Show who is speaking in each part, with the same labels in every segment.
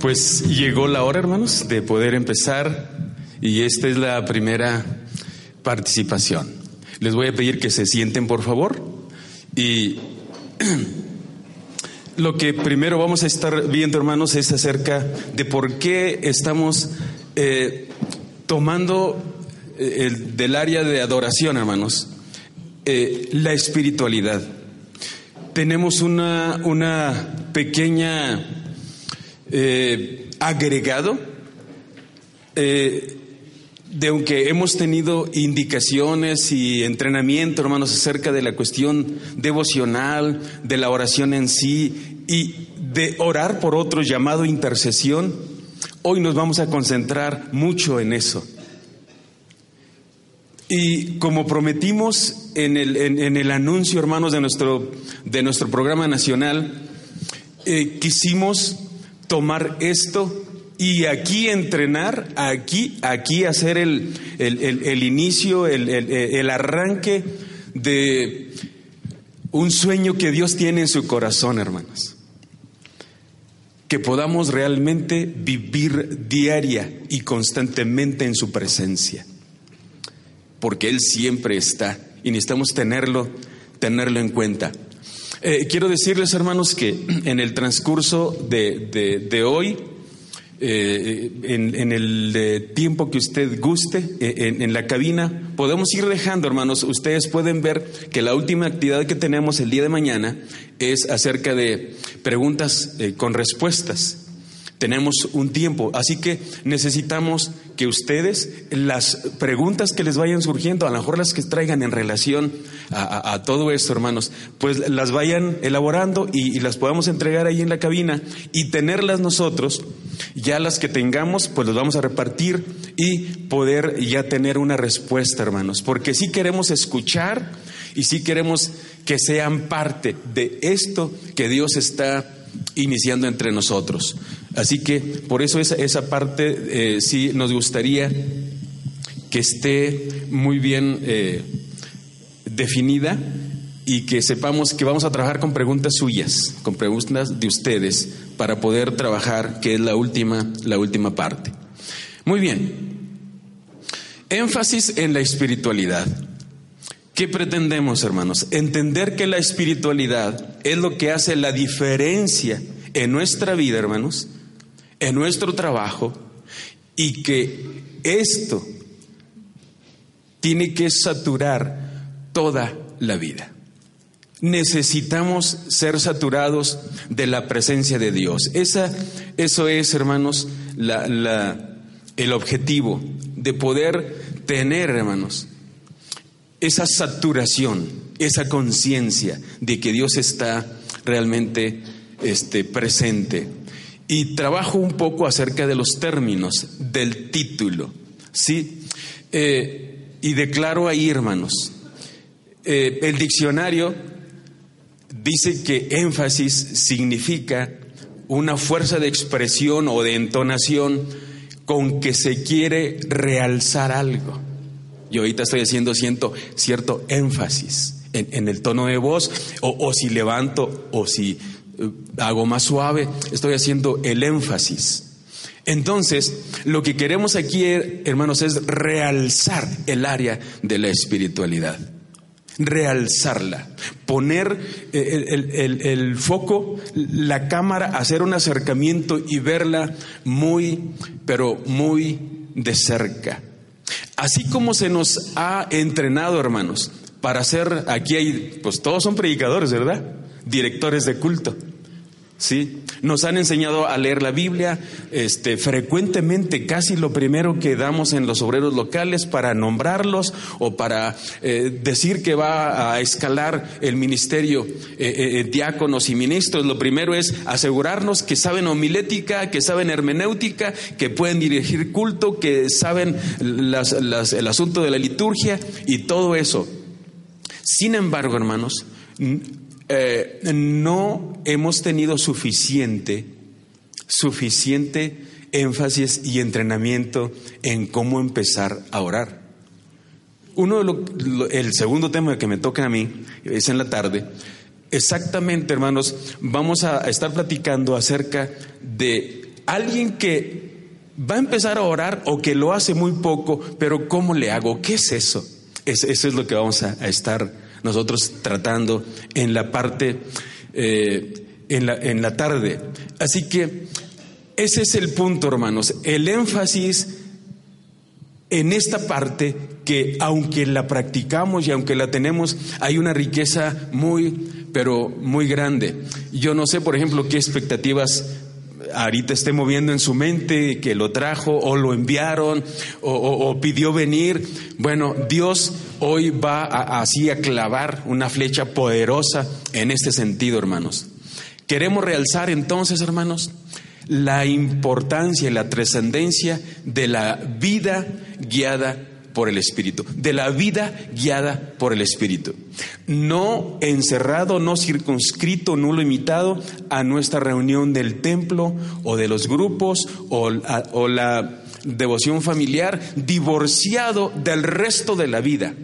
Speaker 1: Pues llegó la hora, hermanos, de poder empezar y esta es la primera participación. Les voy a pedir que se sienten, por favor, y lo que primero vamos a estar viendo, hermanos, es acerca de por qué estamos eh, tomando eh, el, del área de adoración, hermanos, eh, la espiritualidad. Tenemos una, una pequeña eh, agregado eh, de aunque hemos tenido indicaciones y entrenamiento, hermanos, acerca de la cuestión devocional, de la oración en sí y de orar por otros llamado intercesión, hoy nos vamos a concentrar mucho en eso. Y como prometimos en el, en el anuncio, hermanos, de nuestro, de nuestro programa nacional, eh, quisimos tomar esto y aquí entrenar, aquí, aquí hacer el, el, el, el inicio, el arranque de un sueño que Dios tiene en su corazón, hermanos. Que podamos realmente vivir diaria y constantemente en su presencia. Porque Él siempre está y necesitamos tenerlo, tenerlo en cuenta. Eh, quiero decirles, hermanos, que en el transcurso de, de, hoy, eh, en, el eh, tiempo que usted guste, eh, en, la cabina, podemos ir dejando, hermanos. Ustedes pueden ver que la última actividad que tenemos el día de mañana es acerca de preguntas con respuestas. Tenemos un tiempo, así que necesitamos que ustedes las preguntas que les vayan surgiendo, a lo mejor las que traigan en relación a, todo esto, hermanos, pues las vayan elaborando y, las podamos entregar ahí en la cabina y tenerlas nosotros, ya las que tengamos, pues las vamos a repartir y poder ya tener una respuesta, hermanos, porque si sí queremos escuchar y si sí queremos que sean parte de esto que Dios está iniciando entre nosotros. Así que por eso esa, esa parte eh, sí nos gustaría que esté muy bien eh, definida y que sepamos que vamos a trabajar con preguntas suyas, con preguntas de ustedes para poder trabajar, que es la última, la última parte. Muy bien. Énfasis en la espiritualidad. ¿Qué pretendemos, hermanos? Entender que la espiritualidad es lo que hace la diferencia en nuestra vida, hermanos, en nuestro trabajo, y que esto tiene que saturar toda la vida. Necesitamos ser saturados de la presencia de Dios. Esa, eso es, hermanos, la, el objetivo de poder tener, hermanos, esa saturación, esa conciencia de que Dios está realmente este, presente. Y trabajo un poco acerca de los términos del título, ¿sí? Eh, y declaro ahí, hermanos, eh, el diccionario dice que énfasis significa una fuerza de expresión o de entonación con que se quiere realzar algo. Yo ahorita estoy haciendo cierto, cierto énfasis en, en, el tono de voz, o, o si levanto o si uh, hago más suave, estoy haciendo el énfasis. Entonces, lo que queremos aquí, hermanos, es realzar el área de la espiritualidad. Realzarla, poner el, el, el, el, foco, la cámara, hacer un acercamiento y verla muy, pero muy de cerca. Así como se nos ha entrenado, hermanos, para hacer, aquí hay, pues todos son predicadores, ¿verdad? Directores de culto. Sí, nos han enseñado a leer la Biblia, este, frecuentemente casi lo primero que damos en los obreros locales para nombrarlos o para eh, decir que va a escalar el ministerio eh, eh, diáconos y ministros. Lo primero es asegurarnos que saben homilética, que saben hermenéutica, que pueden dirigir culto, que saben el asunto de la liturgia y todo eso. Sin embargo, hermanos, eh, no hemos tenido suficiente, suficiente énfasis y entrenamiento en cómo empezar a orar. Uno de lo- el segundo tema que me toca a mí es en la tarde. Exactamente, hermanos, vamos a estar platicando acerca de alguien que va a empezar a orar o que lo hace muy poco, pero ¿cómo le hago? ¿Qué es eso? Es- eso es lo que vamos a, a estar nosotros tratando en la parte, eh, en, la, en la tarde. Así que ese es el punto, hermanos. El énfasis en esta parte que aunque la practicamos y aunque la tenemos, hay una riqueza muy, pero muy grande. Yo no sé, por ejemplo, qué expectativas ahorita esté moviendo en su mente, que lo trajo o lo enviaron o, o- pidió venir. Bueno, Dios hoy va a- así a clavar una flecha poderosa en este sentido, hermanos. Queremos realzar entonces, hermanos, la importancia y la trascendencia de la vida guiada por el Espíritu, de la vida guiada por el Espíritu. No encerrado, no circunscrito, no limitado a nuestra reunión del templo o de los grupos o, o la devoción familiar, divorciado del resto de la vida.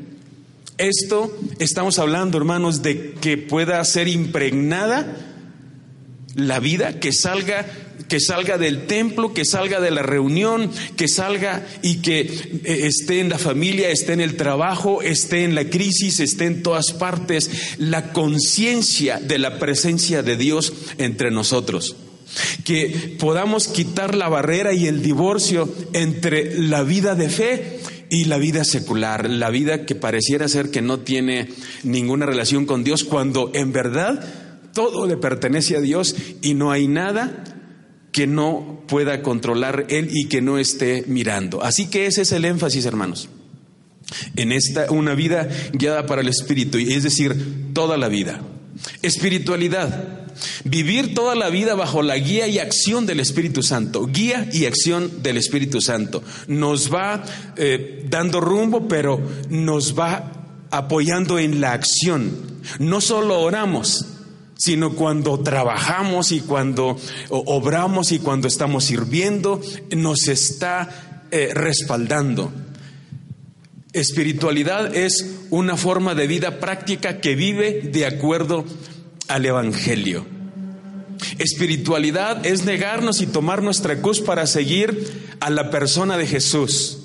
Speaker 1: Esto estamos hablando, hermanos, de que pueda ser impregnada la vida, que salga, que salga del templo, que salga de la reunión, que salga y que eh, esté en la familia, esté en el trabajo, esté en la crisis, esté en todas partes, la conciencia de la presencia de Dios entre nosotros. Que podamos quitar la barrera y el divorcio entre la vida de fe y la vida secular, la vida que pareciera ser que no tiene ninguna relación con Dios, cuando en verdad todo le pertenece a Dios y no hay nada que no pueda controlar Él y que no esté mirando. Así que ese es el énfasis, hermanos. En esta, una vida guiada para el Espíritu, es decir, toda la vida. Espiritualidad. Vivir toda la vida bajo la guía y acción del Espíritu Santo. Guía y acción del Espíritu Santo. Nos va eh, dando rumbo, pero nos va apoyando en la acción. No solo oramos, sino cuando trabajamos y cuando obramos y cuando estamos sirviendo, nos está eh, respaldando. Espiritualidad es una forma de vida práctica que vive de acuerdo al Evangelio. Espiritualidad es negarnos y tomar nuestra cruz para seguir a la persona de Jesús.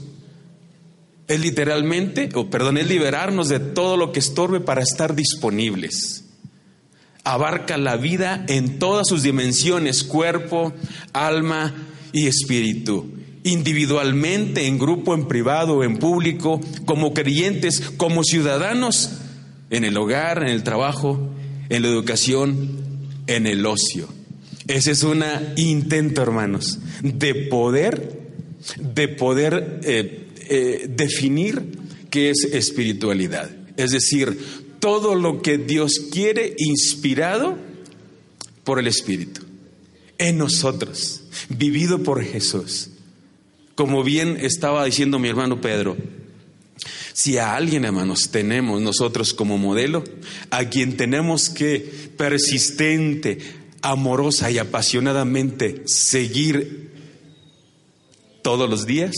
Speaker 1: Es literalmente, o perdón, es liberarnos de todo lo que estorbe para estar disponibles. Abarca la vida en todas sus dimensiones, cuerpo, alma y espíritu. Individualmente, en grupo, en privado, en público, como creyentes, como ciudadanos, en el hogar, en el trabajo, en la educación, en el ocio. Ese es un intento, hermanos, de poder, de poder eh, eh, definir qué es espiritualidad. Es decir, todo lo que Dios quiere inspirado por el Espíritu, en nosotros, vivido por Jesús. Como bien estaba diciendo mi hermano Pedro, si a alguien, hermanos, tenemos nosotros como modelo, a quien tenemos que persistente, amorosa y apasionadamente seguir todos los días,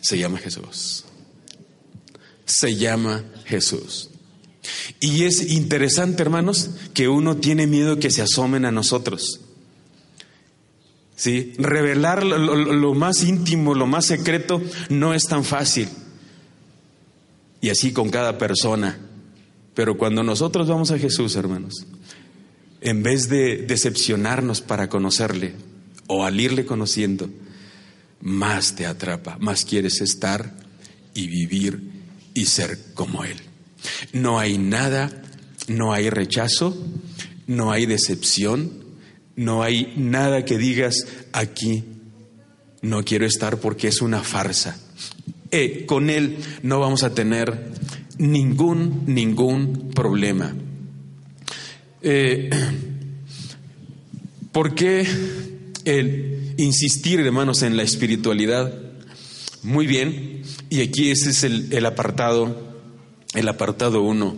Speaker 1: se llama Jesús. Se llama Jesús. Y es interesante, hermanos, que uno tiene miedo que se asomen a nosotros. ¿Sí? Revelar lo, lo- lo más íntimo, lo más secreto, no es tan fácil. Y así con cada persona. Pero cuando nosotros vamos a Jesús, hermanos, en vez de decepcionarnos para conocerle o al irle conociendo, más te atrapa, más quieres estar y vivir y ser como Él. No hay nada, no hay rechazo, no hay decepción, No hay nada que digas aquí, no quiero estar porque es una farsa. Eh, con Él no vamos a tener ningún, ningún problema. Eh, ¿Por qué el insistir, hermanos, en la espiritualidad? Muy bien, y aquí ese es el, el apartado, el apartado uno.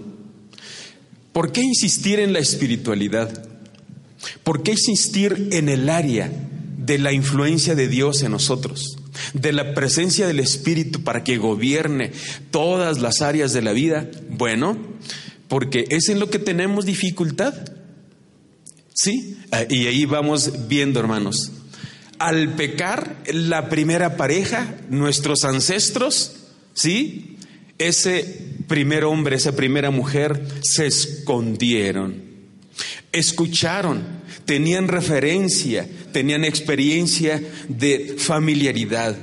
Speaker 1: ¿Por qué insistir en la espiritualidad? ¿Por qué insistir en el área de la influencia de Dios en nosotros? De la presencia del Espíritu para que gobierne todas las áreas de la vida. Bueno, porque es en lo que tenemos dificultad. ¿Sí? Ah, y ahí vamos viendo, hermanos. Al pecar, la primera pareja, nuestros ancestros, ¿sí? Ese primer hombre, esa primera mujer, se escondieron. Escucharon, tenían referencia, tenían experiencia de familiaridad.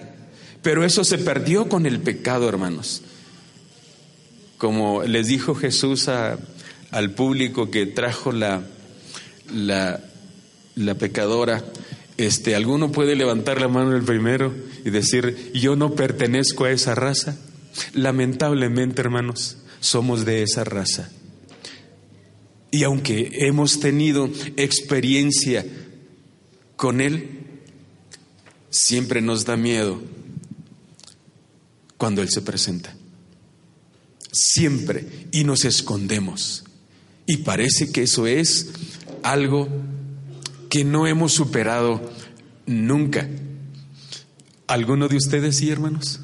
Speaker 1: Pero eso se perdió con el pecado, hermanos. Como les dijo Jesús al público que trajo la, la, la pecadora, este, ¿alguno puede levantar la mano el primero y decir, yo no pertenezco a esa raza? Lamentablemente, hermanos, somos de esa raza. Y aunque hemos tenido experiencia con Él, siempre nos da miedo cuando Él se presenta. Siempre. Y nos escondemos. Y parece que eso es algo que no hemos superado nunca. ¿Alguno de ustedes sí, hermanos?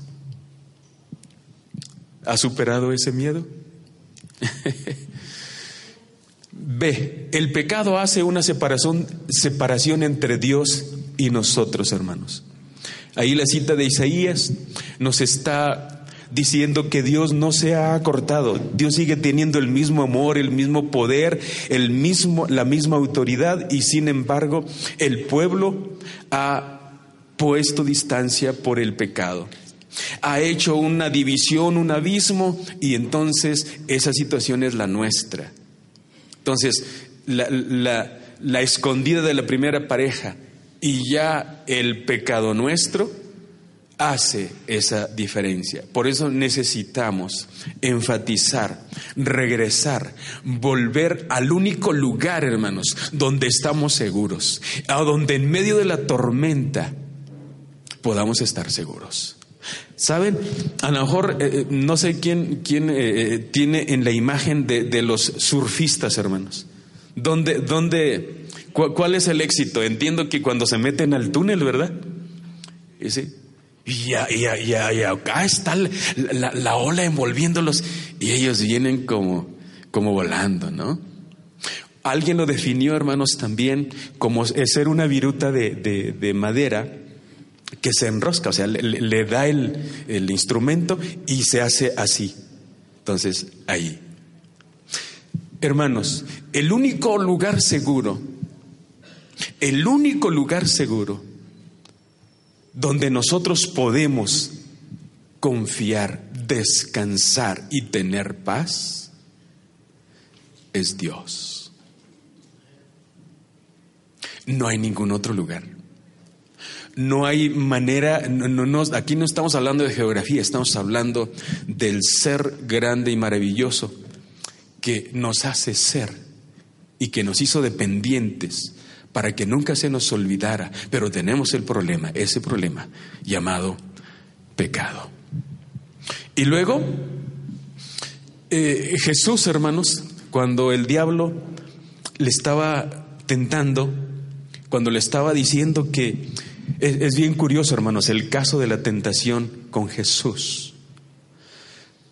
Speaker 1: ¿Ha superado ese miedo? B. El pecado hace una separación, separación entre Dios y nosotros, hermanos. Ahí la cita de Isaías nos está diciendo que Dios no se ha acortado. Dios sigue teniendo el mismo amor, el mismo poder, el mismo, la misma autoridad y sin embargo el pueblo ha puesto distancia por el pecado. Ha hecho una división, un abismo y entonces esa situación es la nuestra. Entonces, la, escondida de la primera pareja y ya el pecado nuestro hace esa diferencia. Por eso necesitamos enfatizar, regresar, volver al único lugar, hermanos, donde estamos seguros, a donde en medio de la tormenta podamos estar seguros. ¿Saben? A lo mejor eh, eh, no sé quién, quién eh, tiene en la imagen de, los surfistas, hermanos. ¿Dónde, dónde, ¿Cuál es el éxito? Entiendo que cuando se meten al túnel, ¿verdad? Y ya, ya, ya, ya, acá está la, ola envolviéndolos y ellos vienen como, como volando, ¿no? Alguien lo definió, hermanos, también como ser una viruta de, de madera que se enrosca, o sea, le, da el, el instrumento y se hace así. Entonces, ahí. Hermanos, el único lugar seguro, el único lugar seguro donde nosotros podemos confiar, descansar y tener paz es Dios. No hay ningún otro lugar. No hay manera, aquí no estamos hablando de geografía, estamos hablando del ser grande y maravilloso que nos hace ser y que nos hizo dependientes para que nunca se nos olvidara. Pero tenemos el problema, ese problema llamado pecado. Y luego, eh, Jesús, hermanos, cuando el diablo le estaba tentando, cuando le estaba diciendo que es, bien curioso, hermanos, el caso de la tentación con Jesús.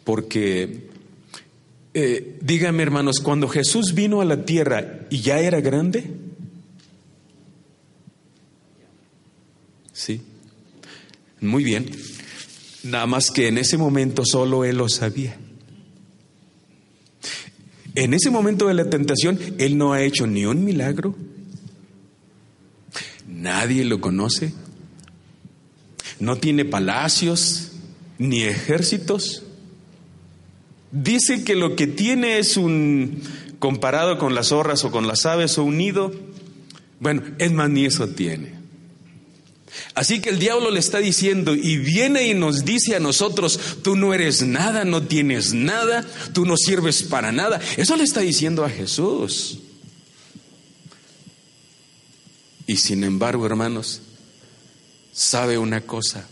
Speaker 1: Porque, eh, dígame, hermanos, cuando Jesús vino a la tierra y ya era grande, ¿sí? Muy bien. Nada más que en ese momento solo él lo sabía. En ese momento de la tentación, él no ha hecho ni un milagro, Nadie lo conoce. No tiene palacios ni ejércitos. Dice que lo que tiene es un, comparado con las zorras o con las aves o un nido, Bueno, es más, ni eso tiene. Así que el diablo le está diciendo y viene y nos dice a nosotros, tú no eres nada, no tienes nada, tú no sirves para nada. Eso le está diciendo a Jesús. Y sin embargo, hermanos, sabe una cosa.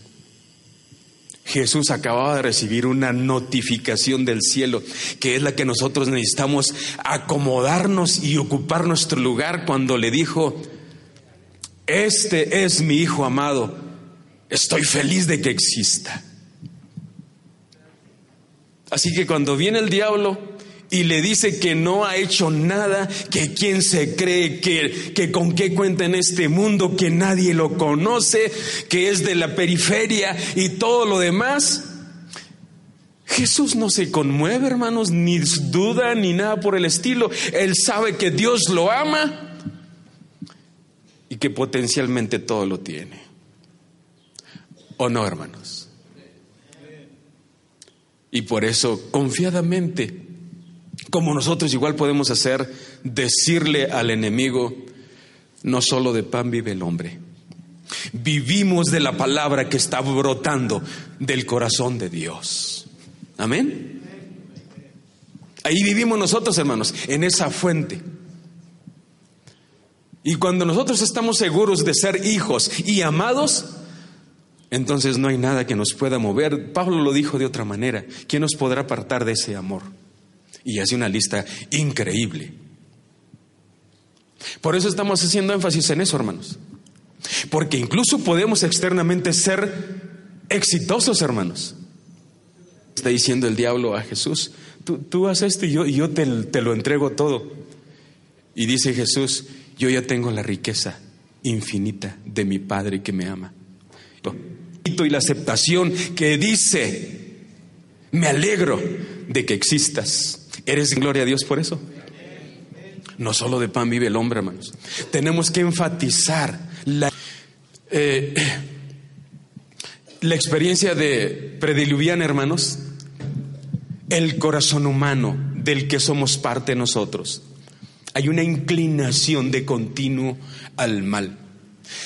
Speaker 1: Jesús acababa de recibir una notificación del cielo, que es la que nosotros necesitamos acomodarnos y ocupar nuestro lugar cuando le dijo, este es mi Hijo amado, estoy feliz de que exista. Así que cuando viene el diablo y le dice que no ha hecho nada, que quién se cree, que, que con qué cuenta en este mundo, que nadie lo conoce, que es de la periferia y todo lo demás. Jesús no se conmueve, hermanos, ni duda ni nada por el estilo. Él sabe que Dios lo ama y que potencialmente todo lo tiene. ¿O no, hermanos? Y por eso, confiadamente, como nosotros igual podemos hacer, decirle al enemigo, no solo de pan vive el hombre. Vivimos de la palabra que está brotando del corazón de Dios. Amén. Ahí vivimos nosotros, hermanos, en esa fuente. Y cuando nosotros estamos seguros de ser hijos y amados, entonces no hay nada que nos pueda mover. Pablo lo dijo de otra manera. ¿Quién nos podrá apartar de ese amor? Y hace una lista increíble. Por eso estamos haciendo énfasis en eso, hermanos. Porque incluso podemos externamente ser exitosos, hermanos. Está diciendo el diablo a Jesús, tú, tú haces esto y yo, y yo te, te lo entrego todo. Y dice Jesús, yo ya tengo la riqueza infinita de mi Padre que me ama. Y la aceptación que dice, me alegro de que existas. ¿Eres gloria a Dios por eso? No solo de pan vive el hombre, hermanos. Tenemos que enfatizar la, eh, la experiencia de prediluviana, hermanos, el corazón humano del que somos parte nosotros. Hay una inclinación de continuo al mal.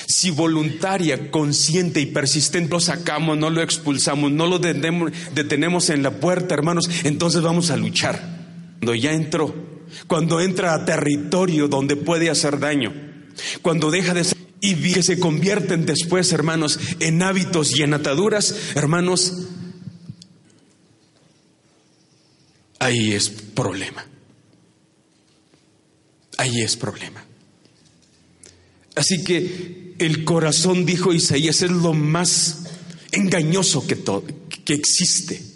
Speaker 1: Si voluntaria, consciente y persistente lo sacamos, no lo expulsamos, no lo detenemos en la puerta, hermanos, entonces vamos a luchar. Cuando ya entró, cuando entra a territorio donde puede hacer daño, cuando deja de ser y que se convierten después, hermanos, en hábitos y en ataduras, hermanos, ahí es problema. Ahí es problema. Así que el corazón, dijo Isaías, es lo más engañoso que, que existe.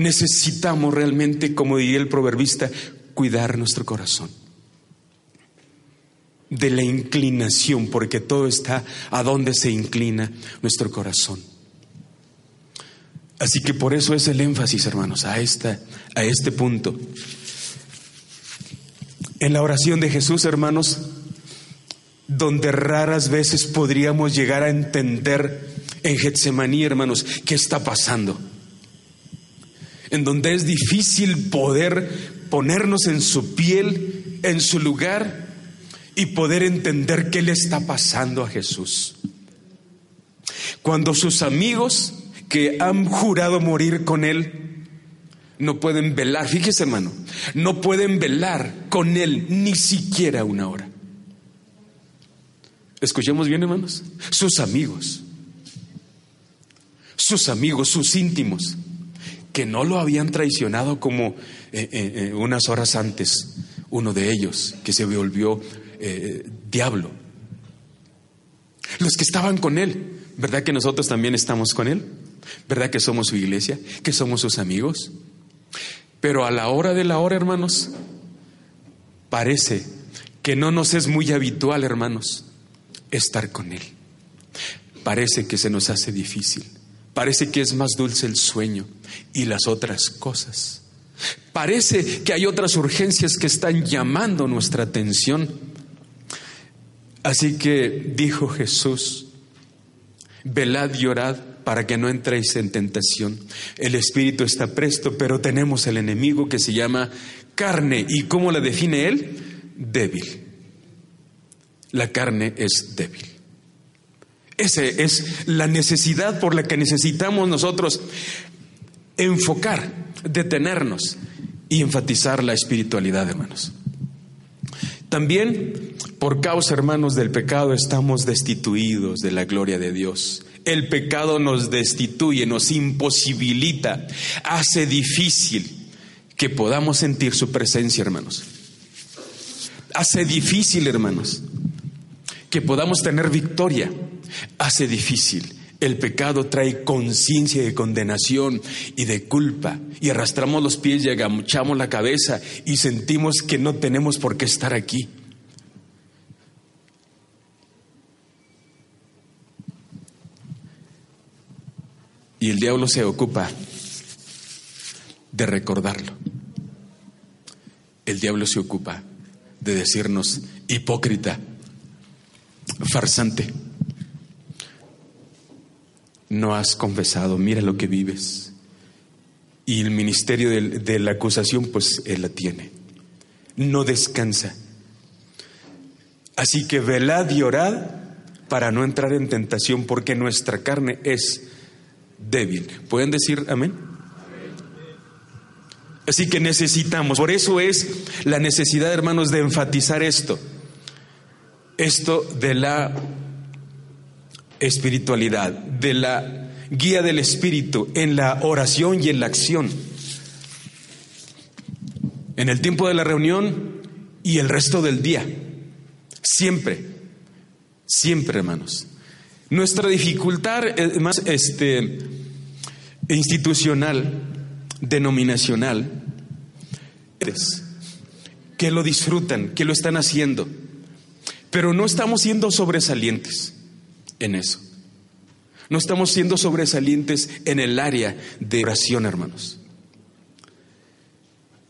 Speaker 1: Necesitamos realmente, como diría el proverbista, cuidar nuestro corazón de la inclinación, porque todo está a donde se inclina nuestro corazón. Así que por eso es el énfasis, hermanos, a, esta, a este punto. En la oración de Jesús, hermanos, donde raras veces podríamos llegar a entender en Getsemaní, hermanos, qué está pasando. En donde es difícil poder ponernos en su piel, en su lugar y poder entender qué le está pasando a Jesús. Cuando sus amigos que han jurado morir con él no pueden velar, fíjese hermano, no pueden velar con Él ni siquiera una hora. Escuchemos bien hermanos, sus amigos, sus amigos, sus íntimos, que no lo habían traicionado como eh, eh, eh, unas horas antes, uno de ellos que se volvió diablo. Los que estaban con Él, ¿verdad que nosotros también estamos con Él? ¿Verdad que somos su iglesia? ¿Que somos sus amigos? Pero a la hora de la hora, hermanos, parece que no nos es muy habitual, hermanos, estar con Él. Parece que se nos hace difícil. Parece que es más dulce el sueño y las otras cosas. Parece que hay otras urgencias que están llamando nuestra atención. Así que dijo Jesús, velad y orad para que no entréis en tentación. El espíritu está presto, pero tenemos el enemigo que se llama carne. ¿Y cómo la define él? Débil. La carne es débil. Esa es la necesidad por la que necesitamos nosotros enfocar, detenernos y enfatizar la espiritualidad, hermanos. También, por causa, hermanos, del pecado estamos destituidos de la gloria de Dios. El pecado nos destituye, nos imposibilita, hace difícil que podamos sentir su presencia, hermanos. Hace difícil, hermanos, que podamos tener victoria. Hace difícil. El pecado trae conciencia de condenación y de culpa. Y arrastramos los pies y agachamos la cabeza y sentimos que no tenemos por qué estar aquí. Y el diablo se ocupa de recordarlo. El diablo se ocupa de decirnos hipócrita, farsante. No has confesado, mira lo que vives. Y el ministerio de, la acusación, pues él la tiene. No descansa. Así que velad y orad para no entrar en tentación, porque nuestra carne es débil. ¿Pueden decir amén? Así que necesitamos, por eso es la necesidad, hermanos, de enfatizar esto, esto de la espiritualidad, de la guía del Espíritu en la oración y en la acción, en el tiempo de la reunión y el resto del día, siempre, siempre, hermanos. Nuestra dificultad más este, institucional, denominacional, es que lo disfrutan, que lo están haciendo, pero no estamos siendo sobresalientes en eso. No estamos siendo sobresalientes en el área de oración, hermanos.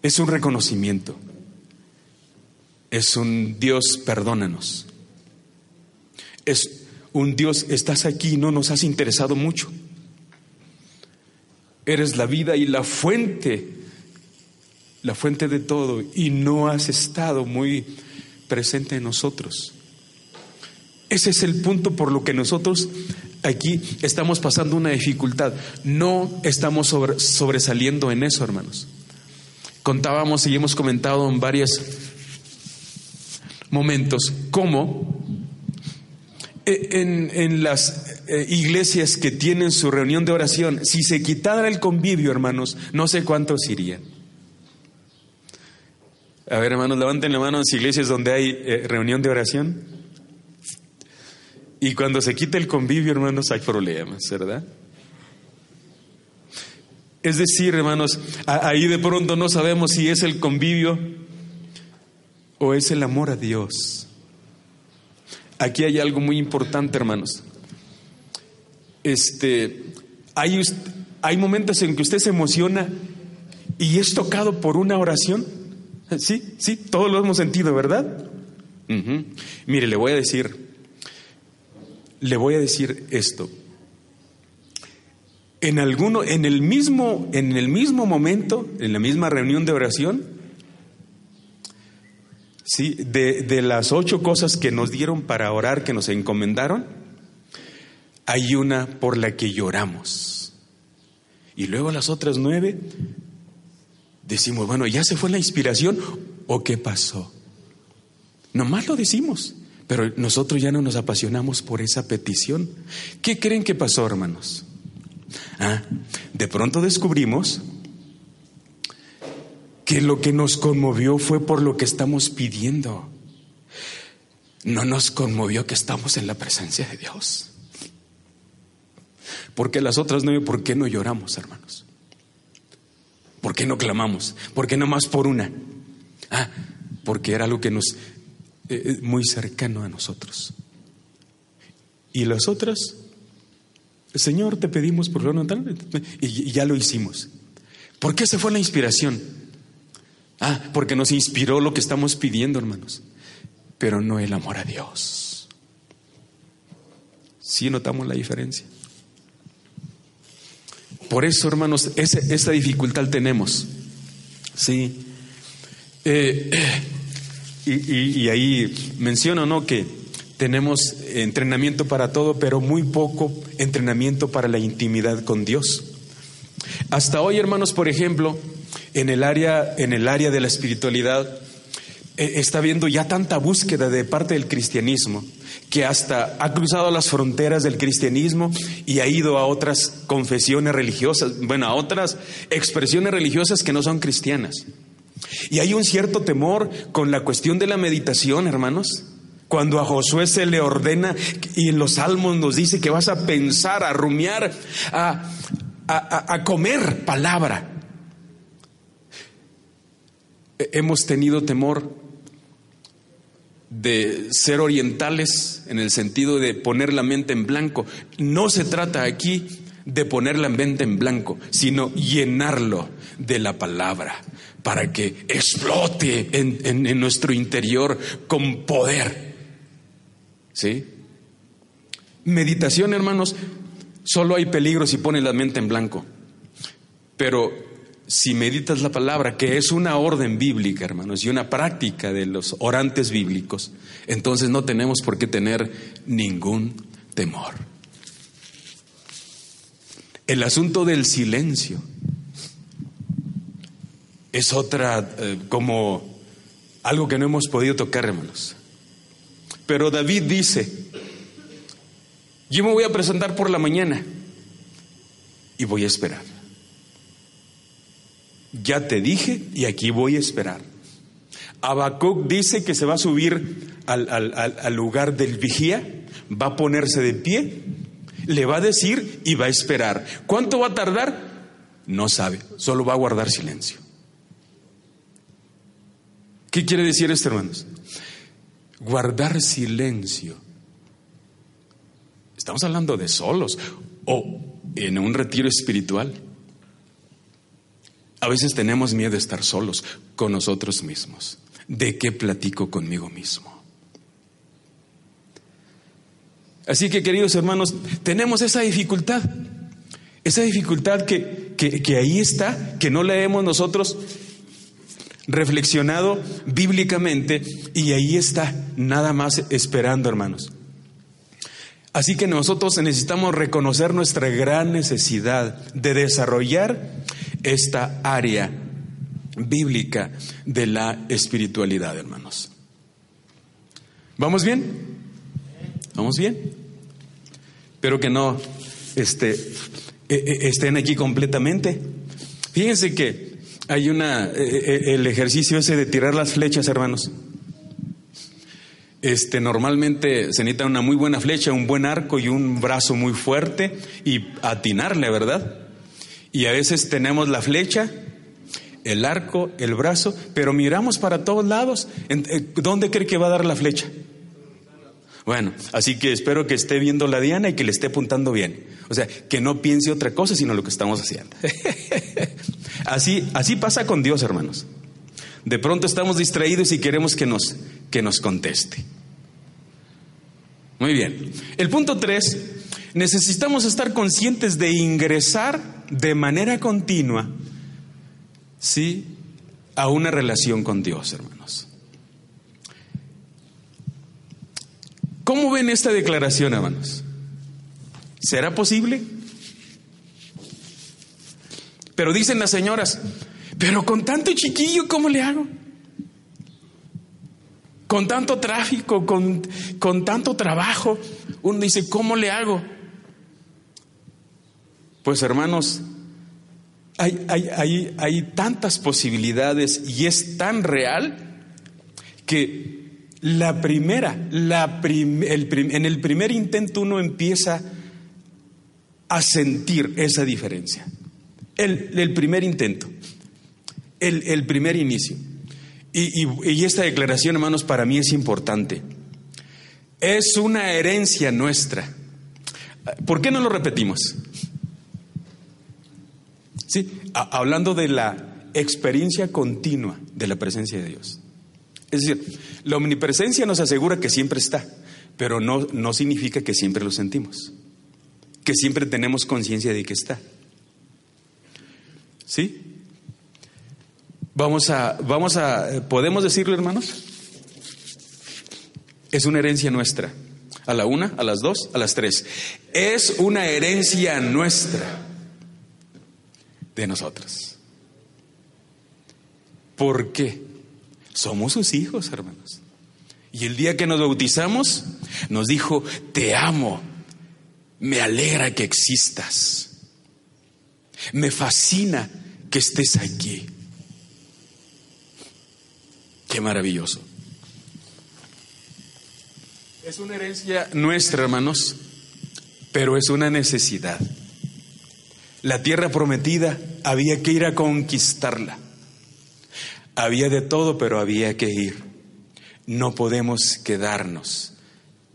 Speaker 1: Es un reconocimiento. Es un Dios, perdónanos. Es un Dios, estás aquí, no nos has interesado mucho. Eres la vida y la fuente, la fuente de todo, y no has estado muy presente en nosotros. Ese es el punto por lo que nosotros aquí estamos pasando una dificultad. No estamos sobresaliendo en eso, hermanos. Contábamos y hemos comentado en varios momentos cómo eh, en, las eh, iglesias que tienen su reunión de oración, si se quitara el convivio, hermanos, no sé cuántos irían. A ver, hermanos, levanten la mano en las iglesias donde hay eh, reunión de oración. Y cuando se quita el convivio, hermanos, hay problemas, ¿verdad? Es decir, hermanos, ahí de pronto no sabemos si es el convivio o es el amor a Dios. Aquí hay algo muy importante, hermanos. Este, hay, hay momentos en que usted se emociona y es tocado por una oración. Sí, sí, todos lo hemos sentido, ¿verdad? Mire, le voy a decir, le voy a decir esto. En alguno, en el mismo, en el mismo momento, en la misma reunión de oración, ¿sí? De, de las ocho cosas que nos dieron para orar, que nos encomendaron, hay una por la que lloramos. Y luego las otras nueve decimos, bueno, ¿ya se fue la inspiración o qué pasó? Nomás lo decimos, pero nosotros ya no nos apasionamos por esa petición. ¿Qué creen que pasó, hermanos? Ah, de pronto descubrimos que lo que nos conmovió fue por lo que estamos pidiendo. No nos conmovió que estamos en la presencia de Dios. Porque las otras nueve, ¿por qué no lloramos, hermanos? ¿Por qué no clamamos? ¿Por qué no más por una? Ah, porque era algo que nos eh, muy cercano a nosotros. Y las otras, Señor, te pedimos por lo tal, y ya lo hicimos. ¿Por qué se fue la inspiración? Ah, porque nos inspiró lo que estamos pidiendo, hermanos, pero no el amor a Dios. Sí notamos la diferencia. Por eso, hermanos, esa, dificultad tenemos. Sí. Eh, y, ahí menciono, ¿no? Que tenemos entrenamiento para todo, pero muy poco entrenamiento para la intimidad con Dios. Hasta hoy, hermanos, por ejemplo, en el área, en el área de la espiritualidad, eh, está habiendo ya tanta búsqueda de parte del cristianismo que hasta ha cruzado las fronteras del cristianismo y ha ido a otras confesiones religiosas, bueno, a otras expresiones religiosas que no son cristianas. Y hay un cierto temor con la cuestión de la meditación, hermanos. Cuando a Josué se le ordena y en los salmos nos dice que vas a pensar, a rumiar, a, a, comer palabra. Hemos tenido temor de ser orientales en el sentido de poner la mente en blanco. No se trata aquí de poner la mente en blanco, sino llenarlo de la palabra para que explote en, en nuestro interior con poder. ¿Sí? Meditación, hermanos, solo hay peligro si pones la mente en blanco. Pero si meditas la palabra, que es una orden bíblica, hermanos, y una práctica de los orantes bíblicos, entonces no tenemos por qué tener ningún temor. El asunto del silencio es otra, eh, como algo que no hemos podido tocar, hermanos. Pero David dice, yo me voy a presentar por la mañana y voy a esperar. Ya te dije y aquí voy a esperar. Habacuc dice que se va a subir al, al, lugar del vigía, va a ponerse de pie, le va a decir y va a esperar. ¿Cuánto va a tardar? No sabe, solo va a guardar silencio. ¿Qué quiere decir esto, hermanos? Guardar silencio. Estamos hablando de solos o en un retiro espiritual. A veces tenemos miedo de estar solos con nosotros mismos. ¿De qué platico conmigo mismo? Así que, queridos hermanos, tenemos esa dificultad. Esa dificultad que, que, ahí está, que no leemos nosotros reflexionado bíblicamente y ahí está, nada más esperando, hermanos. Así que nosotros necesitamos reconocer nuestra gran necesidad de desarrollar esta área bíblica de la espiritualidad, hermanos. ¿Vamos bien? ¿Vamos bien? Pero que no este, e, e, estén aquí completamente. Fíjense que hay una, e, el ejercicio ese de tirar las flechas, hermanos. Este, normalmente se necesita una muy buena flecha, un buen arco y un brazo muy fuerte y atinarle, ¿verdad? Y a veces tenemos la flecha, el arco, el brazo, pero miramos para todos lados. Eh, ¿Dónde cree que va a dar la flecha? Bueno, así que espero que esté viendo la diana y que le esté apuntando bien. O sea, que no piense otra cosa sino lo que estamos haciendo. así, así pasa con Dios, hermanos. De pronto estamos distraídos y queremos que nos, que nos conteste. Muy bien. El punto tres, necesitamos estar conscientes de ingresar de manera continua, ¿sí? A una relación con Dios, hermanos. ¿Cómo ven esta declaración, hermanos? ¿Será posible? Pero dicen las señoras, pero con tanto chiquillo, ¿cómo le hago? Con tanto tráfico, con, con tanto trabajo, uno dice, ¿cómo le hago? Pues hermanos, hay, hay, hay, tantas posibilidades y es tan real que la primera, la en el primer intento uno empieza a sentir esa diferencia. El, primer intento, el, primer inicio. Y, esta declaración, hermanos, para mí es importante. Es una herencia nuestra. ¿Por qué no lo repetimos? Sí, hablando de la experiencia continua de la presencia de Dios. Es decir, la omnipresencia nos asegura que siempre está, pero no, no significa que siempre lo sentimos, que siempre tenemos conciencia de que está. ¿Sí? Vamos a, vamos a, ¿podemos decirlo, hermanos? Es una herencia nuestra. a la una, a las dos, a las tres. Es una herencia nuestra de nosotros. ¿Por qué? Somos sus hijos, hermanos. Y el día que nos bautizamos, nos dijo, te amo, me alegra que existas, me fascina que estés aquí. Qué maravilloso. Es una herencia nuestra, hermanos, pero es una necesidad. La tierra prometida había que ir a conquistarla. Había de todo, pero había que ir. No podemos quedarnos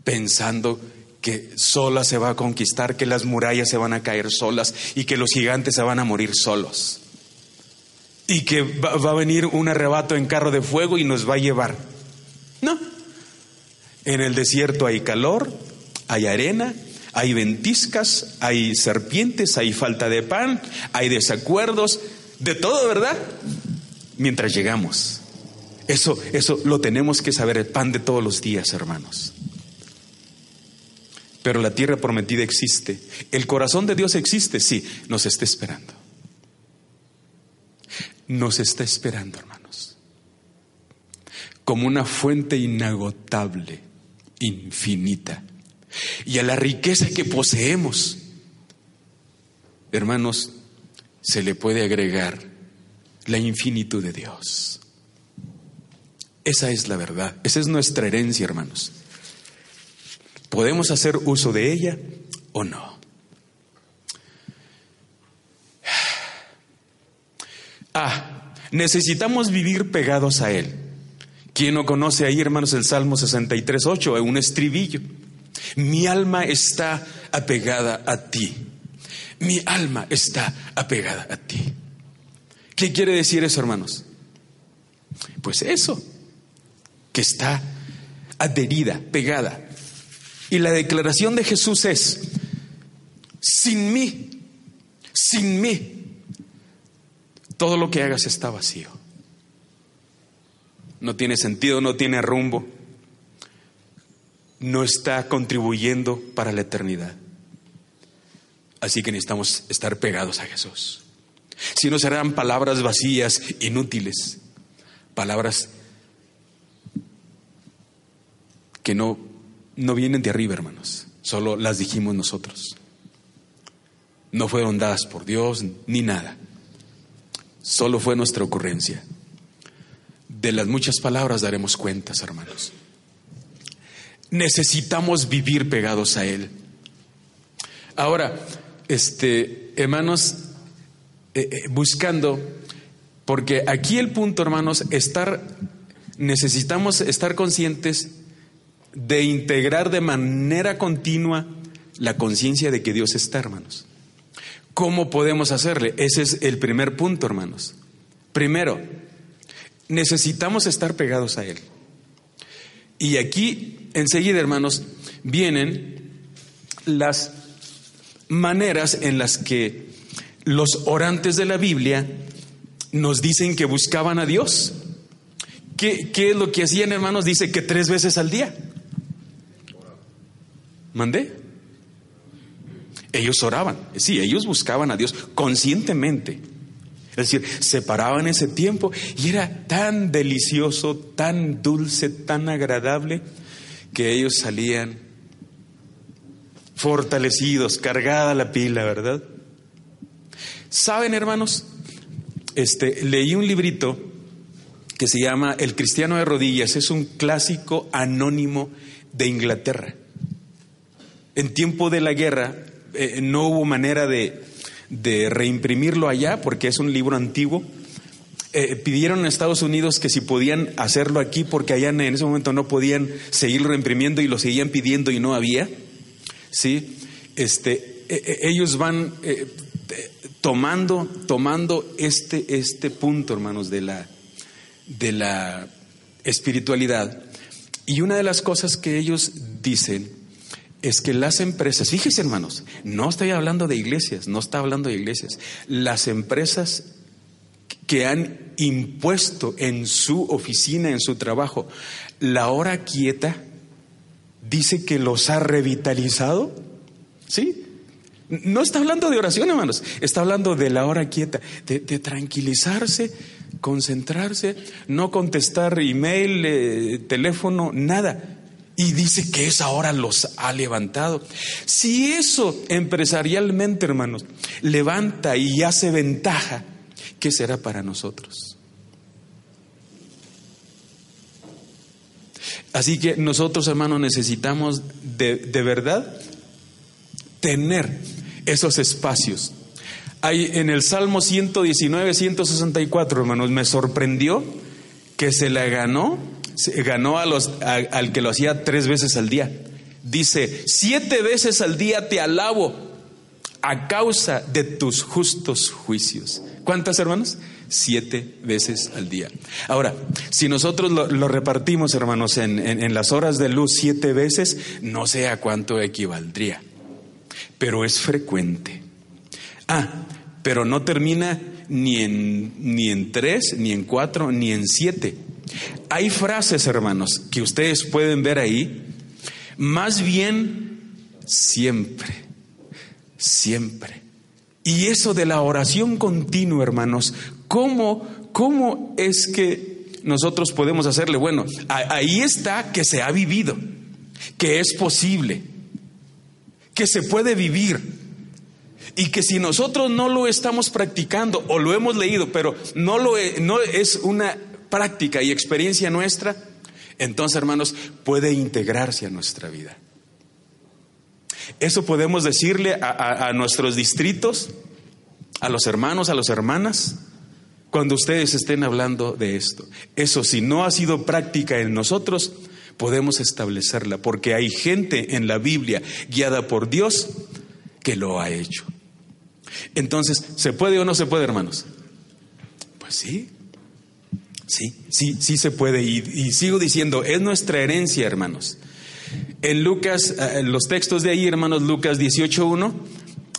Speaker 1: pensando que sola se va a conquistar, que las murallas se van a caer solas y que los gigantes se van a morir solos. Y que va, a venir un arrebato en carro de fuego y nos va a llevar. No. En el desierto hay calor, hay arena, hay ventiscas, hay serpientes, hay falta de pan, hay desacuerdos, de todo, ¿verdad? Mientras llegamos. Eso, eso lo tenemos que saber, el pan de todos los días, hermanos. Pero la tierra prometida existe. El corazón de Dios existe, sí, nos está esperando. Nos está esperando, hermanos. Como una fuente inagotable, infinita y a la riqueza que poseemos, hermanos, se le puede agregar la infinitud de Dios. Esa es la verdad, esa es nuestra herencia, hermanos. ¿Podemos hacer uso de ella o no? Ah, necesitamos vivir pegados a Él. ¿Quién no conoce ahí, hermanos, el Salmo 63.8, un estribillo? Mi alma está apegada a ti. Mi alma está apegada a ti. ¿Qué quiere decir eso, hermanos? Pues eso, que está adherida, pegada. Y la declaración de Jesús es, sin mí, sin mí, todo lo que hagas está vacío. No tiene sentido, no tiene rumbo no está contribuyendo para la eternidad. Así que necesitamos estar pegados a Jesús. Si no serán palabras vacías, inútiles, palabras que no, no vienen de arriba, hermanos, solo las dijimos nosotros. No fueron dadas por Dios ni nada, solo fue nuestra ocurrencia. De las muchas palabras daremos cuentas, hermanos necesitamos vivir pegados a Él. Ahora, este, hermanos, eh, eh, buscando, porque aquí el punto, hermanos, estar, necesitamos estar conscientes de integrar de manera continua la conciencia de que Dios está, hermanos. ¿Cómo podemos hacerle? Ese es el primer punto, hermanos. Primero, necesitamos estar pegados a Él. Y aquí, enseguida, hermanos, vienen las maneras en las que los orantes de la Biblia nos dicen que buscaban a Dios. ¿Qué, ¿Qué, es lo que hacían, hermanos? Dice que tres veces al día. ¿Mandé? Ellos oraban, sí, ellos buscaban a Dios conscientemente. Es decir, se paraban ese tiempo y era tan delicioso, tan dulce, tan agradable, que ellos salían fortalecidos, cargada la pila, ¿verdad? Saben, hermanos, este, leí un librito que se llama El cristiano de rodillas, es un clásico anónimo de Inglaterra. En tiempo de la guerra eh, no hubo manera de, de reimprimirlo allá, porque es un libro antiguo. Eh, pidieron a Estados Unidos que si podían hacerlo aquí, porque allá en ese momento no podían seguirlo reimprimiendo y lo seguían pidiendo y no había. ¿Sí? Este, eh, eh, ellos van tomando, tomando este, este punto, hermanos, de la, de la espiritualidad. Y una de las cosas que ellos dicen es que las empresas, fíjese hermanos, no estoy hablando de iglesias, no está hablando de iglesias, las empresas que han impuesto en su oficina, en su trabajo, la hora quieta dice que los ha revitalizado. ¿Sí? No está hablando de oración, hermanos, está hablando de la hora quieta, de, tranquilizarse, concentrarse, no contestar email, eh, teléfono, nada. Y dice que esa hora los ha levantado. Si eso empresarialmente, hermanos, levanta y hace ventaja, ¿qué será para nosotros? Así que nosotros, hermanos, necesitamos de, de verdad tener esos espacios. Hay en el Salmo 119, 164, hermanos, me sorprendió que se la ganó, ganó a los, al que lo hacía tres veces al día. Dice, siete veces al día te alabo a causa de tus justos juicios. ¿Cuántas, hermanos? Siete veces al día. Ahora, si nosotros lo, repartimos, hermanos, en, en las horas de luz siete veces, no sé a cuánto equivaldría pero es frecuente. Ah, pero no termina ni en, ni en tres, ni en cuatro, ni en siete. Hay frases, hermanos, que ustedes pueden ver ahí, más bien siempre, siempre. Y eso de la oración continua, hermanos, ¿cómo, cómo es que nosotros podemos hacerle? Bueno, ahí está que se ha vivido, que es posible que se puede vivir y que si nosotros no lo estamos practicando o lo hemos leído, pero no, lo no es una práctica y experiencia nuestra, entonces hermanos puede integrarse a nuestra vida. Eso podemos decirle a, nuestros distritos, a los hermanos, a las hermanas, cuando ustedes estén hablando de esto. Eso si no ha sido práctica en nosotros, podemos establecerla, porque hay gente en la Biblia guiada por Dios que lo ha hecho. Entonces, ¿se puede o no se puede, hermanos? Pues sí, sí, sí, sí se puede. Y, sigo diciendo, es nuestra herencia, hermanos. En Lucas, eh, en los textos de ahí, hermanos, Lucas 18.1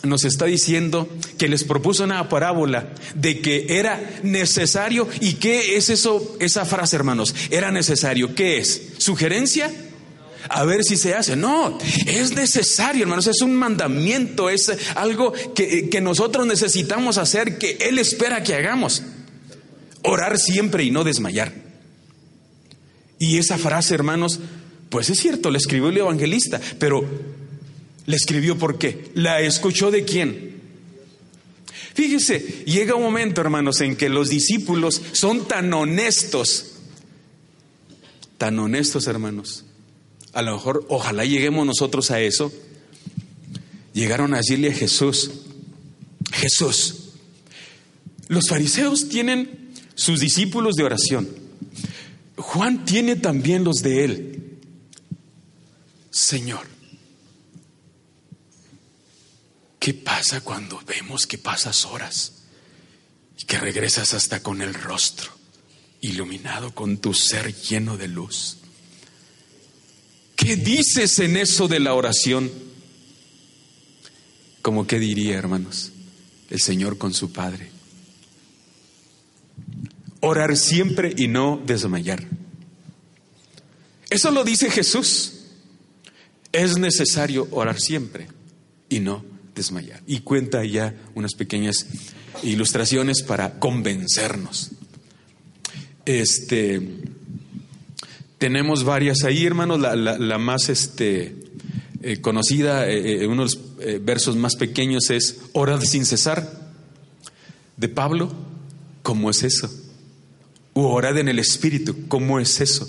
Speaker 1: nos está diciendo que les propuso una parábola de que era necesario. ¿Y qué es eso, esa frase, hermanos? Era necesario. ¿Qué es? ¿Sugerencia? A ver si se hace. No, es necesario, hermanos. Es un mandamiento, es algo que, que nosotros necesitamos hacer, que Él espera que hagamos. Orar siempre y no desmayar. Y esa frase, hermanos, pues es cierto, la escribió el evangelista, pero ¿Le escribió por qué? ¿La escuchó de quién? Fíjese, llega un momento, hermanos, en que los discípulos son tan honestos, tan honestos, hermanos. A lo mejor, ojalá lleguemos nosotros a eso. Llegaron a decirle a Jesús, Jesús, los fariseos tienen sus discípulos de oración. Juan tiene también los de él. Señor, ¿Qué pasa cuando vemos que pasas horas y que regresas hasta con el rostro iluminado con tu ser lleno de luz? ¿Qué dices en eso de la oración? Como que diría, hermanos, el Señor con su Padre. Orar siempre y no desmayar. Eso lo dice Jesús. Es necesario orar siempre y no desmayar. Y cuenta ya unas pequeñas ilustraciones para convencernos. Este, tenemos varias ahí, hermanos. La, más este, eh, conocida, eh, eh, uno de los versos más pequeños es Orad sin cesar, de Pablo. ¿Cómo es eso? U orad en el Espíritu. ¿Cómo es eso?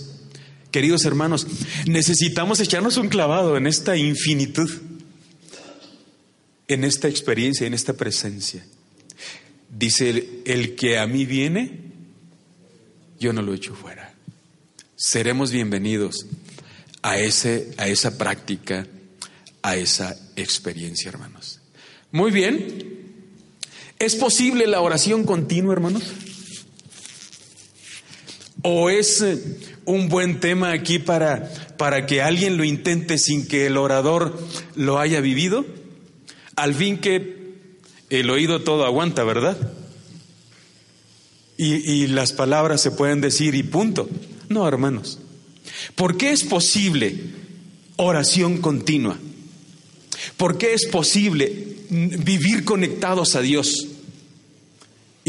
Speaker 1: Queridos hermanos, necesitamos echarnos un clavado en esta infinitud en esta experiencia, en esta presencia. Dice, el, que a mí viene, yo no lo echo fuera. Seremos bienvenidos a, ese, a esa práctica, a esa experiencia, hermanos. Muy bien. ¿Es posible la oración continua, hermanos? ¿O es eh, un buen tema aquí para, para que alguien lo intente sin que el orador lo haya vivido? al fin que el oído todo aguanta, ¿verdad? Y, las palabras se pueden decir y punto. No, hermanos. ¿Por qué es posible oración continua. ¿Por qué es posible vivir conectados a Dios?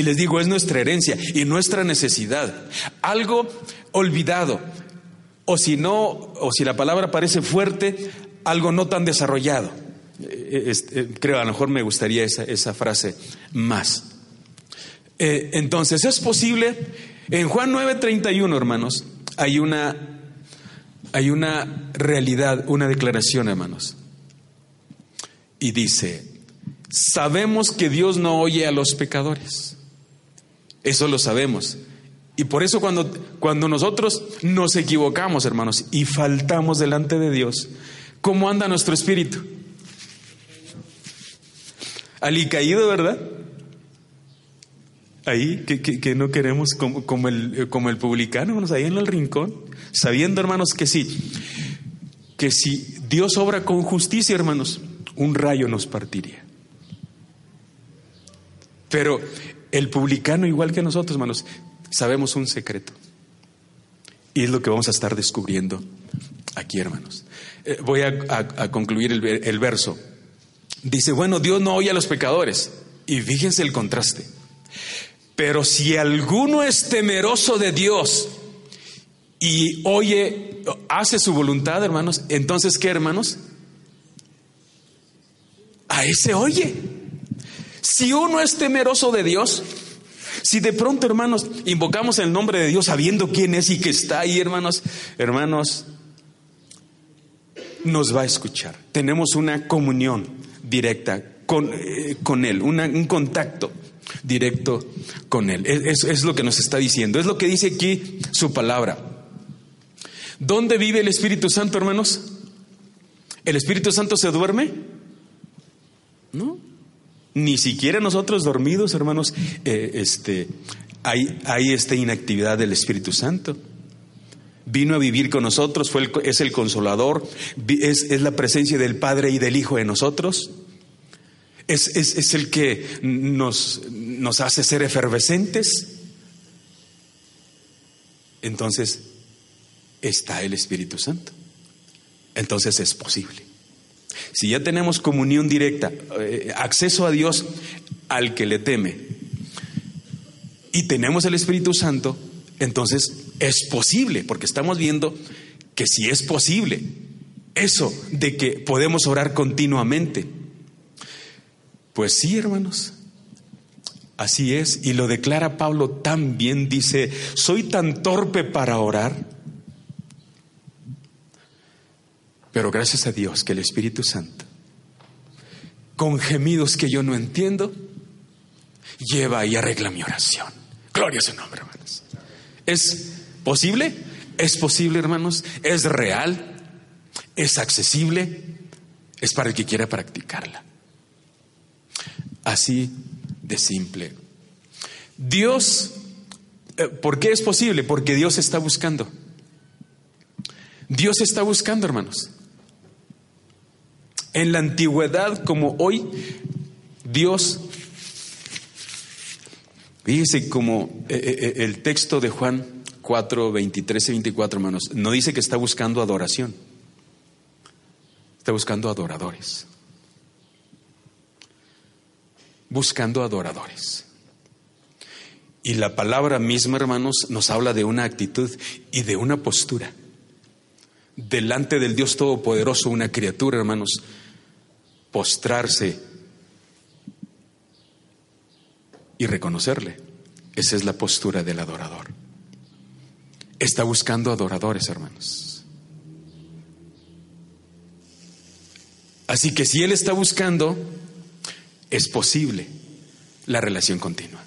Speaker 1: Y les digo, es nuestra herencia y nuestra necesidad. Algo olvidado, o si no, o si la palabra parece fuerte, algo no tan desarrollado. Eh, eh, creo, a lo mejor me gustaría esa, frase más. Eh, entonces, es posible, en Juan 9:31, hermanos, hay una, hay una realidad, una declaración, hermanos. Y dice, sabemos que Dios no oye a los pecadores. Eso lo sabemos. Y por eso cuando, cuando nosotros nos equivocamos, hermanos, y faltamos delante de Dios, ¿cómo anda nuestro espíritu? Alicaído, ¿verdad? Ahí, que, no queremos como, como, el, como el publicano, hermanos, ahí en el rincón, sabiendo, hermanos, que sí, que si Dios obra con justicia, hermanos, un rayo nos partiría. Pero el publicano, igual que nosotros, hermanos, sabemos un secreto. Y es lo que vamos a estar descubriendo aquí, hermanos. Eh, voy a, concluir el, el verso. Dice, bueno, Dios no oye a los pecadores. Y fíjense el contraste. Pero si alguno es temeroso de Dios y oye, hace su voluntad, hermanos, entonces, ¿qué, hermanos? A ese oye. Si uno es temeroso de Dios, si de pronto, hermanos, invocamos el nombre de Dios sabiendo quién es y que está ahí, hermanos, hermanos, nos va a escuchar. Tenemos una comunión directa con, eh, con Él, un contacto directo con Él. Es, es lo que nos está diciendo, es lo que dice aquí su palabra. ¿Dónde vive el Espíritu Santo, hermanos? ¿El Espíritu Santo se duerme? No. Ni siquiera nosotros dormidos, hermanos, eh, este, hay, hay esta inactividad del Espíritu Santo. Vino a vivir con nosotros, fue es el consolador, es, es, la presencia del Padre y del Hijo en nosotros. Es, es, es el que nos, nos hace ser efervescentes. Entonces, está el Espíritu Santo. Entonces es posible. Si ya tenemos comunión directa, eh, acceso a Dios al que le teme, y tenemos el Espíritu Santo, entonces es posible, porque estamos viendo que si es posible eso de que podemos orar continuamente. Pues sí, hermanos, así es, y lo declara Pablo también, dice, soy tan torpe para orar Pero gracias a Dios que el Espíritu Santo, con gemidos que yo no entiendo, lleva y arregla mi oración. Gloria a su nombre, hermanos. ¿Es posible? Es posible, hermanos. Es real. Es accesible. Es para el que quiera practicarla. Así de simple. Dios, eh, ¿por qué es posible? Porque Dios está buscando. Dios está buscando, hermanos. En la antigüedad como hoy, Dios, fíjese como eh, eh, eh, el texto de Juan 4, 23 y 24, hermanos, no dice que está buscando adoración, está buscando adoradores. Buscando adoradores. Y la palabra misma, hermanos, nos habla de una actitud y de una postura. Delante del Dios Todopoderoso, una criatura, hermanos, postrarse y reconocerle. Esa es la postura del adorador. Está buscando adoradores, hermanos. Así que si Él está buscando, es posible la relación continua.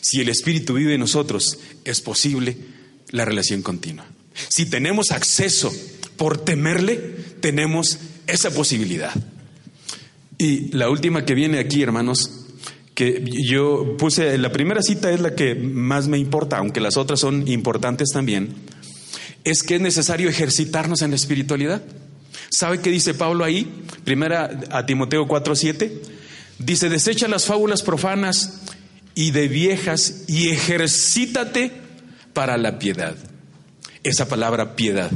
Speaker 1: Si el Espíritu vive en nosotros, es posible la relación continua. Si tenemos acceso por temerle, tenemos esa posibilidad. Y la última que viene aquí, hermanos, que yo puse, la primera cita es la que más me importa, aunque las otras son importantes también, es que es necesario ejercitarnos en la espiritualidad. ¿Sabe qué dice Pablo ahí? Primera a Timoteo 4:7. Dice, desecha las fábulas profanas y de viejas y ejercítate para la piedad. Esa palabra piedad.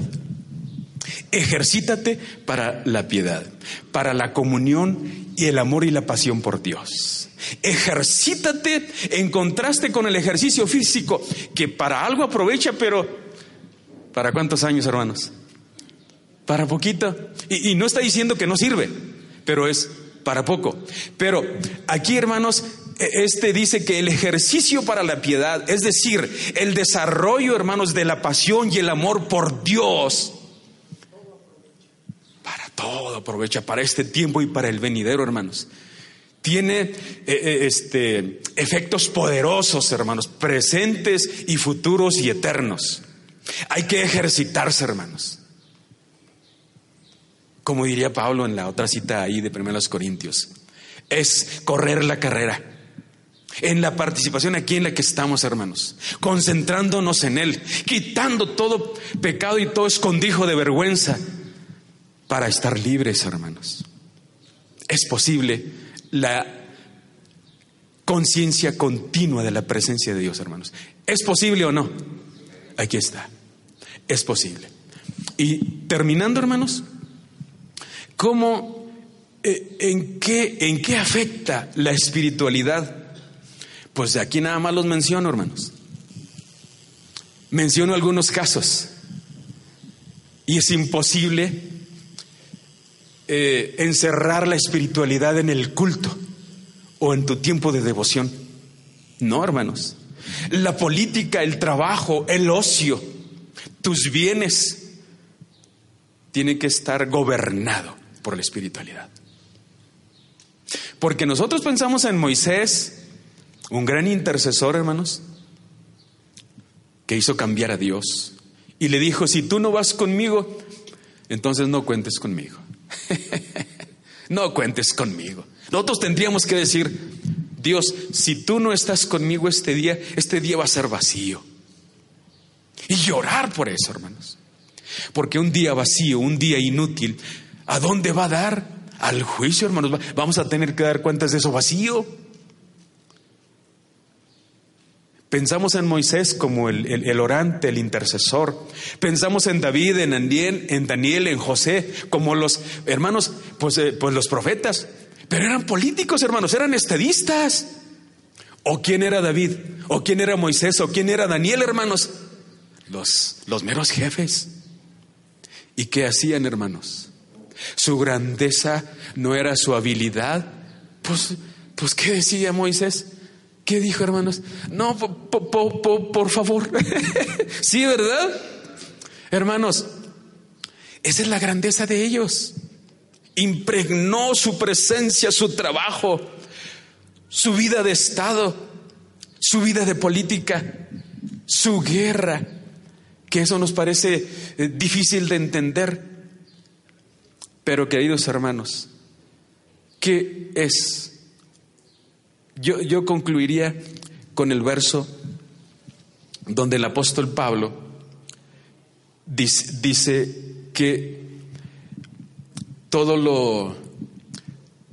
Speaker 1: Ejercítate para la piedad, para la comunión y el amor y la pasión por Dios. Ejercítate en contraste con el ejercicio físico, que para algo aprovecha, pero ¿para cuántos años, hermanos? Para poquito. Y, y no está diciendo que no sirve, pero es para poco. Pero aquí, hermanos, e, este dice que el ejercicio para la piedad, es decir, el desarrollo, hermanos, de la pasión y el amor por Dios, todo aprovecha, para este tiempo y para el venidero, hermanos. Tiene eh, eh, este, efectos poderosos, hermanos, presentes y futuros y eternos. Hay que ejercitarse, hermanos. Como diría Pablo en la otra cita ahí de 1 Corintios, es correr la carrera. En la participación aquí en la que estamos, hermanos, concentrándonos en Él, quitando todo pecado y todo escondijo de vergüenza para estar libres, hermanos. Es posible la conciencia continua de la presencia de Dios, hermanos. ¿Es posible o no? Aquí está. Es posible. Y terminando, hermanos, ¿cómo, eh, en, qué, en qué afecta la espiritualidad? Pues de aquí nada más los menciono, hermanos. Menciono algunos casos. Y es imposible eh, encerrar la espiritualidad en el culto o en tu tiempo de devoción. No, hermanos. La política, el trabajo, el ocio, tus bienes, tienen que estar gobernado por la espiritualidad. Porque nosotros pensamos en Moisés, un gran intercesor, hermanos, que hizo cambiar a Dios. Y le dijo, si tú no vas conmigo, entonces no cuentes conmigo. no cuentes conmigo. Nosotros tendríamos que decir, Dios, si tú no estás conmigo este día, este día va a ser vacío. Y llorar por eso, hermanos. Porque un día vacío, un día inútil, ¿a dónde va a dar? Al juicio, hermanos. Vamos a tener que dar cuentas de eso vacío. Pensamos en Moisés como el, orante, el intercesor. Pensamos en David, en Daniel, en Daniel, en José, como los hermanos, pues, eh, pues los profetas. Pero eran políticos, hermanos, eran estadistas. ¿O quién era David? ¿O quién era Moisés? ¿O quién era Daniel, hermanos? Los, los meros jefes. ¿Y qué hacían, hermanos? Su grandeza no era su habilidad. Pues, pues ¿qué decía Moisés? ¿Qué dijo, hermanos? No, por favor. sí, ¿verdad? Hermanos, esa es la grandeza de ellos. Impregnó su presencia, su trabajo, su vida de Estado, su vida de política, su guerra, que eso nos parece eh, difícil de entender. Pero queridos hermanos, ¿qué es yo, concluiría con el verso donde el apóstol Pablo dice, que todo lo,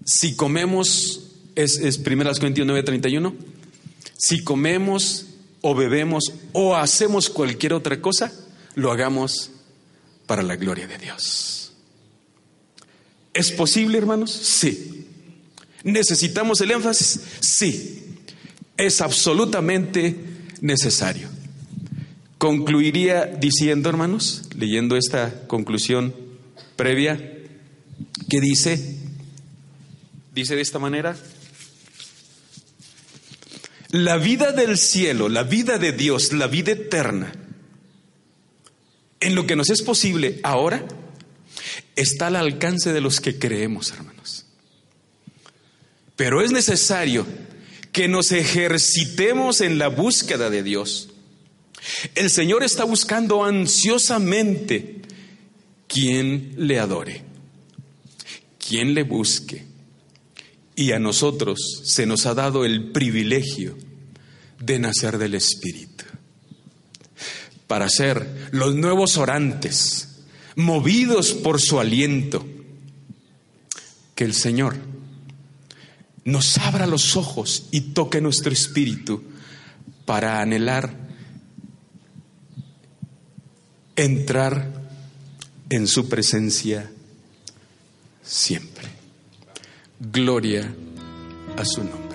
Speaker 1: si comemos, es, es 1 Corintios 9:31, si comemos o bebemos o hacemos cualquier otra cosa, lo hagamos para la gloria de Dios. ¿Es posible, hermanos? Sí. ¿Necesitamos el énfasis? Sí, es absolutamente necesario. Concluiría diciendo, hermanos, leyendo esta conclusión previa, que dice, dice de esta manera, la vida del cielo, la vida de Dios, la vida eterna, en lo que nos es posible ahora, está al alcance de los que creemos, hermanos. Pero es necesario que nos ejercitemos en la búsqueda de Dios. El Señor está buscando ansiosamente quien le adore, quien le busque. Y a nosotros se nos ha dado el privilegio de nacer del Espíritu, para ser los nuevos orantes, movidos por su aliento, que el Señor nos abra los ojos y toque nuestro espíritu para anhelar entrar en su presencia siempre. Gloria a su nombre.